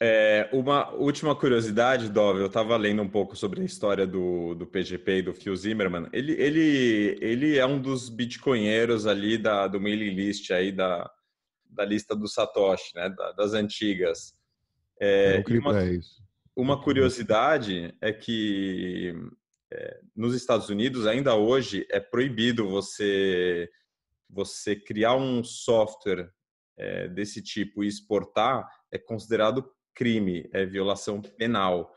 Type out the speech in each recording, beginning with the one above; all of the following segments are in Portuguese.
É, uma última curiosidade, Dove, eu estava lendo um pouco sobre a história do, do PGP e do Phil Zimmerman. Ele, ele, ele é um dos bitcoinheiros ali da, do mailing list aí da, da lista do Satoshi, né, da, das antigas. É, é uma, é isso. uma curiosidade é que é, nos Estados Unidos ainda hoje é proibido você você criar um software é, desse tipo e exportar é considerado crime, é violação penal.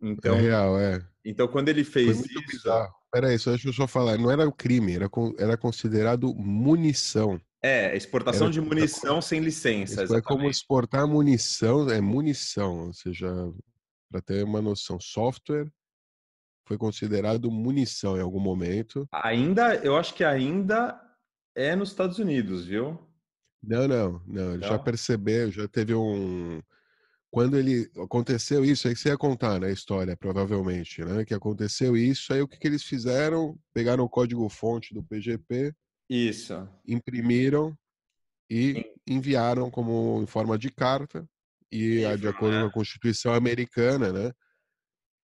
Então, é real, é. Então, quando ele fez isso. Bizarro. Peraí, só deixa eu só falar. Não era crime, era, era considerado munição. É, exportação era, de munição era, sem licença. Isso é como exportar munição, é munição, ou seja, para ter uma noção, software foi considerado munição em algum momento. Ainda, eu acho que ainda é nos Estados Unidos, viu? Não, não, não. Ele já percebeu, já teve um. Quando ele aconteceu isso, aí você ia contar, né, a história, provavelmente, né? Que aconteceu isso, aí o que, que eles fizeram? Pegaram o código-fonte do PGP. Isso. Imprimiram e enviaram como em forma de carta. E, de acordo com a Constituição americana, né?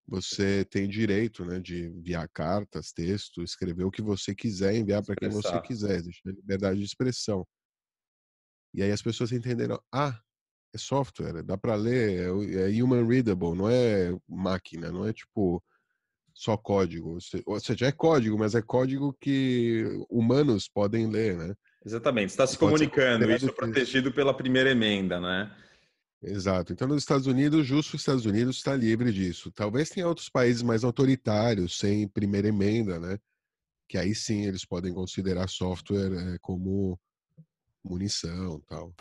Você tem direito né, de enviar cartas, texto, escrever o que você quiser, enviar para quem você quiser. Existe liberdade de expressão. E aí as pessoas entenderam, ah, é software, dá para ler, é, é human readable, não é máquina, não é tipo só código. Ou seja, é código, mas é código que humanos podem ler, né? Exatamente, está se comunicando, isso é protegido pela primeira emenda, né? Exato. Então, nos Estados Unidos, justo os Estados Unidos está livre disso. Talvez tenha outros países mais autoritários, sem primeira emenda, né? Que aí sim eles podem considerar software é, como munição tal.